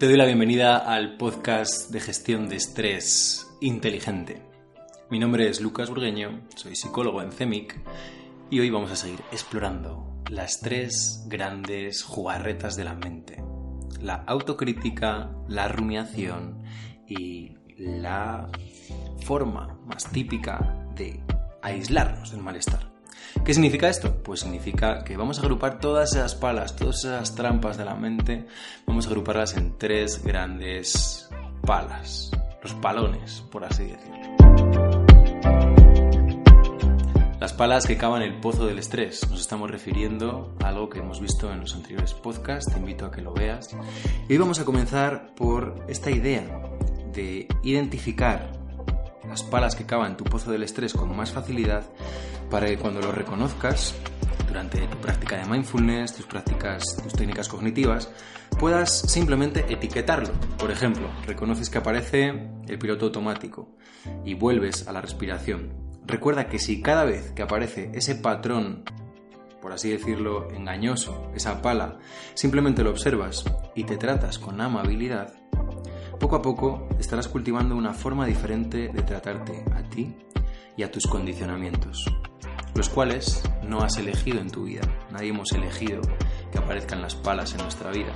Te doy la bienvenida al podcast de gestión de estrés inteligente. Mi nombre es Lucas Burgueño, soy psicólogo en CEMIC y hoy vamos a seguir explorando las tres grandes jugarretas de la mente. La autocrítica, la rumiación y la forma más típica de aislarnos del malestar. ¿Qué significa esto? Pues significa que vamos a agrupar todas esas palas, todas esas trampas de la mente, vamos a agruparlas en tres grandes palas, los palones, por así decirlo. Las palas que cavan el pozo del estrés. Nos estamos refiriendo a algo que hemos visto en los anteriores podcasts, te invito a que lo veas. Y hoy vamos a comenzar por esta idea de identificar las palas que cavan tu pozo del estrés con más facilidad para que cuando lo reconozcas durante tu práctica de mindfulness, tus prácticas, tus técnicas cognitivas, puedas simplemente etiquetarlo. Por ejemplo, reconoces que aparece el piloto automático y vuelves a la respiración. Recuerda que si cada vez que aparece ese patrón, por así decirlo, engañoso, esa pala, simplemente lo observas y te tratas con amabilidad, poco a poco estarás cultivando una forma diferente de tratarte a ti y a tus condicionamientos los cuales no has elegido en tu vida. Nadie hemos elegido que aparezcan las palas en nuestra vida.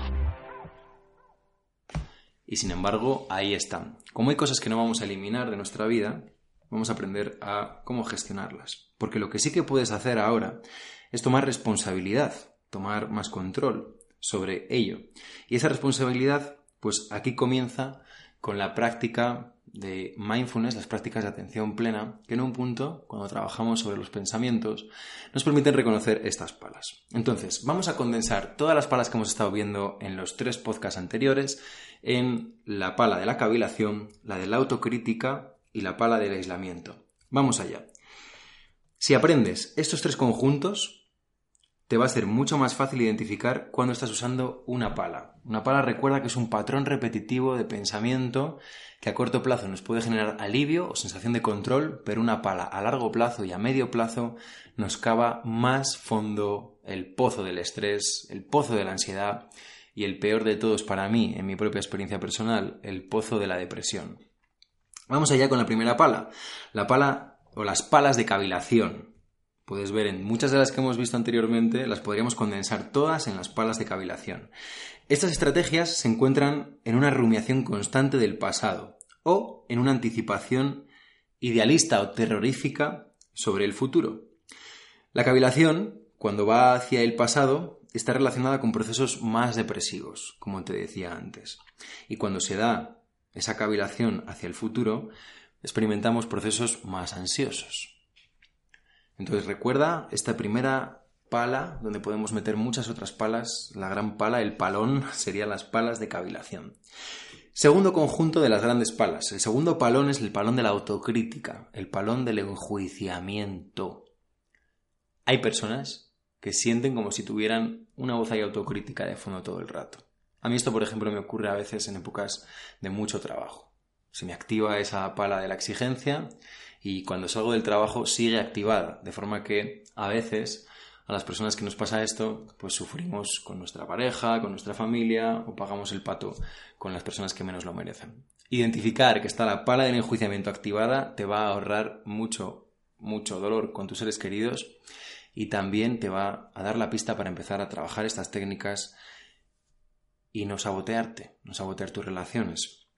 Y sin embargo, ahí están. Como hay cosas que no vamos a eliminar de nuestra vida, vamos a aprender a cómo gestionarlas. Porque lo que sí que puedes hacer ahora es tomar responsabilidad, tomar más control sobre ello. Y esa responsabilidad, pues aquí comienza con la práctica de mindfulness, las prácticas de atención plena, que en un punto, cuando trabajamos sobre los pensamientos, nos permiten reconocer estas palas. Entonces, vamos a condensar todas las palas que hemos estado viendo en los tres podcasts anteriores en la pala de la cavilación, la de la autocrítica y la pala del aislamiento. Vamos allá. Si aprendes estos tres conjuntos, te va a ser mucho más fácil identificar cuando estás usando una pala. Una pala recuerda que es un patrón repetitivo de pensamiento que a corto plazo nos puede generar alivio o sensación de control, pero una pala a largo plazo y a medio plazo nos cava más fondo el pozo del estrés, el pozo de la ansiedad y el peor de todos para mí, en mi propia experiencia personal, el pozo de la depresión. Vamos allá con la primera pala, la pala o las palas de cavilación. Puedes ver en muchas de las que hemos visto anteriormente, las podríamos condensar todas en las palas de cavilación. Estas estrategias se encuentran en una rumiación constante del pasado o en una anticipación idealista o terrorífica sobre el futuro. La cavilación, cuando va hacia el pasado, está relacionada con procesos más depresivos, como te decía antes. Y cuando se da esa cavilación hacia el futuro, experimentamos procesos más ansiosos. Entonces recuerda esta primera pala, donde podemos meter muchas otras palas, la gran pala, el palón, serían las palas de cavilación. Segundo conjunto de las grandes palas. El segundo palón es el palón de la autocrítica, el palón del enjuiciamiento. Hay personas que sienten como si tuvieran una voz ahí autocrítica de fondo todo el rato. A mí esto, por ejemplo, me ocurre a veces en épocas de mucho trabajo. Se me activa esa pala de la exigencia y cuando salgo del trabajo sigue activada, de forma que a veces a las personas que nos pasa esto, pues sufrimos con nuestra pareja, con nuestra familia o pagamos el pato con las personas que menos lo merecen. Identificar que está la pala del enjuiciamiento activada te va a ahorrar mucho, mucho dolor con tus seres queridos y también te va a dar la pista para empezar a trabajar estas técnicas y no sabotearte, no sabotear tus relaciones.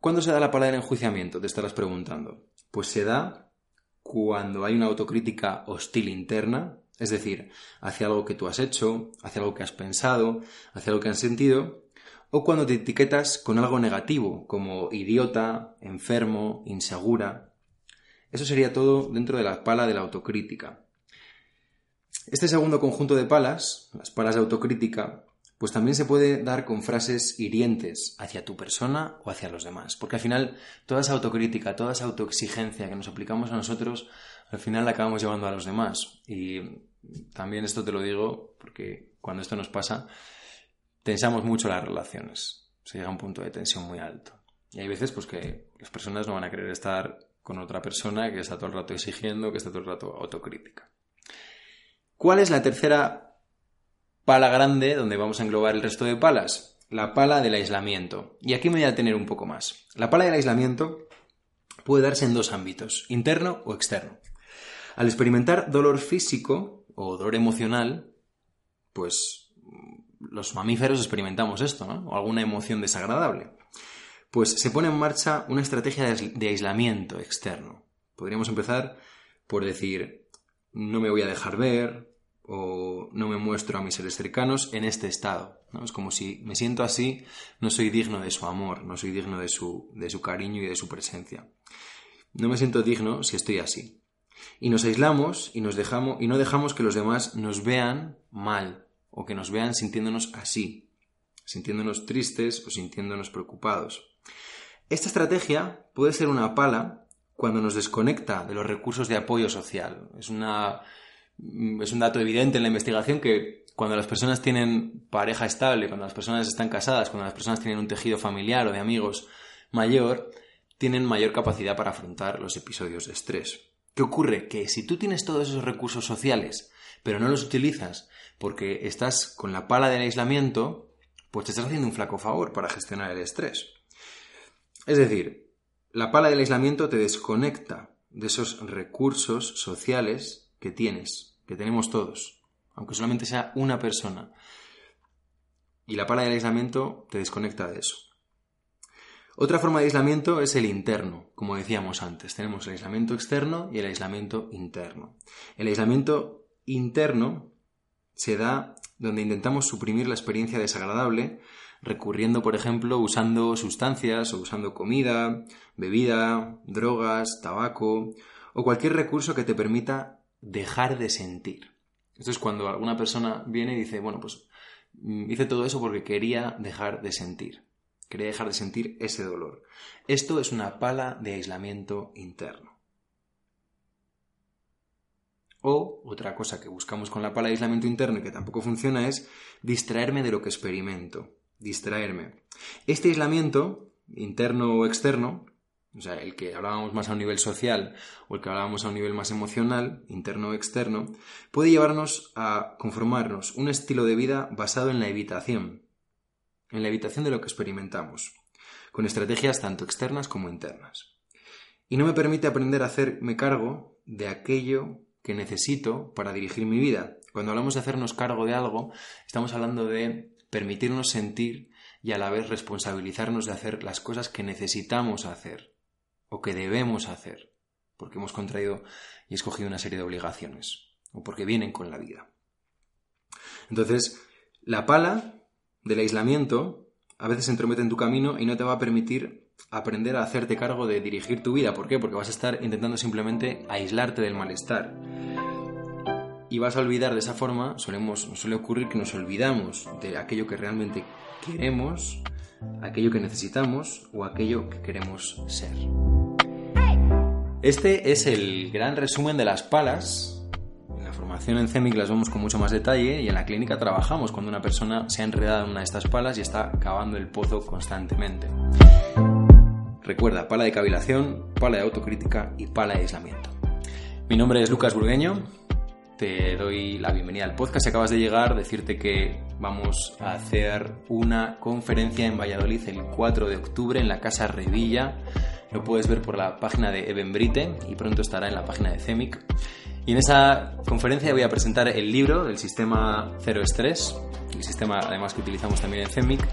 ¿Cuándo se da la pala del enjuiciamiento? Te estarás preguntando. Pues se da cuando hay una autocrítica hostil interna, es decir, hacia algo que tú has hecho, hacia algo que has pensado, hacia algo que has sentido, o cuando te etiquetas con algo negativo, como idiota, enfermo, insegura. Eso sería todo dentro de la pala de la autocrítica. Este segundo conjunto de palas, las palas de autocrítica, pues también se puede dar con frases hirientes hacia tu persona o hacia los demás. Porque al final toda esa autocrítica, toda esa autoexigencia que nos aplicamos a nosotros, al final la acabamos llevando a los demás. Y también esto te lo digo porque cuando esto nos pasa, tensamos mucho las relaciones. Se llega a un punto de tensión muy alto. Y hay veces pues que las personas no van a querer estar con otra persona que está todo el rato exigiendo, que está todo el rato autocrítica. ¿Cuál es la tercera pala grande donde vamos a englobar el resto de palas? la pala del aislamiento. Y aquí me voy a tener un poco más. La pala del aislamiento puede darse en dos ámbitos, interno o externo. Al experimentar dolor físico o dolor emocional, pues los mamíferos experimentamos esto, ¿no? O alguna emoción desagradable. Pues se pone en marcha una estrategia de aislamiento externo. Podríamos empezar por decir, no me voy a dejar ver, o no me muestro a mis seres cercanos en este estado. ¿no? Es como si me siento así, no soy digno de su amor, no soy digno de su, de su cariño y de su presencia. No me siento digno si estoy así. Y nos aislamos y, nos dejamos, y no dejamos que los demás nos vean mal o que nos vean sintiéndonos así, sintiéndonos tristes o sintiéndonos preocupados. Esta estrategia puede ser una pala cuando nos desconecta de los recursos de apoyo social. Es una es un dato evidente en la investigación que cuando las personas tienen pareja estable, cuando las personas están casadas, cuando las personas tienen un tejido familiar o de amigos mayor, tienen mayor capacidad para afrontar los episodios de estrés. ¿Qué ocurre? Que si tú tienes todos esos recursos sociales, pero no los utilizas porque estás con la pala del aislamiento, pues te estás haciendo un flaco favor para gestionar el estrés. Es decir, la pala del aislamiento te desconecta de esos recursos sociales que tienes, que tenemos todos, aunque solamente sea una persona. Y la pala del aislamiento te desconecta de eso. Otra forma de aislamiento es el interno, como decíamos antes. Tenemos el aislamiento externo y el aislamiento interno. El aislamiento interno se da donde intentamos suprimir la experiencia desagradable recurriendo, por ejemplo, usando sustancias o usando comida, bebida, drogas, tabaco o cualquier recurso que te permita dejar de sentir. Esto es cuando alguna persona viene y dice, bueno, pues mm, hice todo eso porque quería dejar de sentir. Quería dejar de sentir ese dolor. Esto es una pala de aislamiento interno. O otra cosa que buscamos con la pala de aislamiento interno y que tampoco funciona es distraerme de lo que experimento. Distraerme. Este aislamiento, interno o externo, o sea, el que hablábamos más a un nivel social o el que hablábamos a un nivel más emocional, interno o externo, puede llevarnos a conformarnos un estilo de vida basado en la evitación, en la evitación de lo que experimentamos, con estrategias tanto externas como internas. Y no me permite aprender a hacerme cargo de aquello que necesito para dirigir mi vida. Cuando hablamos de hacernos cargo de algo, estamos hablando de permitirnos sentir y a la vez responsabilizarnos de hacer las cosas que necesitamos hacer o que debemos hacer, porque hemos contraído y escogido una serie de obligaciones, o porque vienen con la vida. Entonces, la pala del aislamiento a veces se entromete en tu camino y no te va a permitir aprender a hacerte cargo de dirigir tu vida. ¿Por qué? Porque vas a estar intentando simplemente aislarte del malestar. Y vas a olvidar de esa forma, solemos, suele ocurrir que nos olvidamos de aquello que realmente queremos, aquello que necesitamos o aquello que queremos ser. Este es el gran resumen de las palas. En la formación en CEMIC las vemos con mucho más detalle y en la clínica trabajamos cuando una persona se ha enredado en una de estas palas y está cavando el pozo constantemente. Recuerda, pala de cavilación, pala de autocrítica y pala de aislamiento. Mi nombre es Lucas Burgueño, te doy la bienvenida al podcast. Si acabas de llegar, decirte que vamos a hacer una conferencia en Valladolid el 4 de octubre en la Casa Revilla lo puedes ver por la página de Evenbrite y pronto estará en la página de CEMIC. Y en esa conferencia voy a presentar el libro del sistema Cero Estrés, el sistema además que utilizamos también en CEMIC,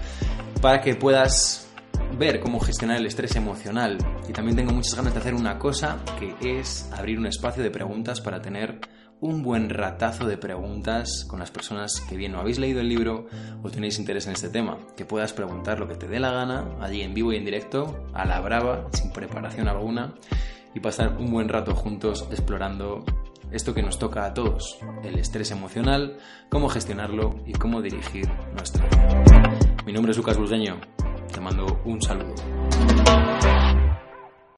para que puedas ver cómo gestionar el estrés emocional. Y también tengo muchas ganas de hacer una cosa que es abrir un espacio de preguntas para tener un buen ratazo de preguntas con las personas que bien no habéis leído el libro o tenéis interés en este tema. Que puedas preguntar lo que te dé la gana, allí en vivo y en directo, a la brava, sin preparación alguna, y pasar un buen rato juntos explorando esto que nos toca a todos, el estrés emocional, cómo gestionarlo y cómo dirigir nuestra vida. Mi nombre es Lucas Burgueño, te mando un saludo.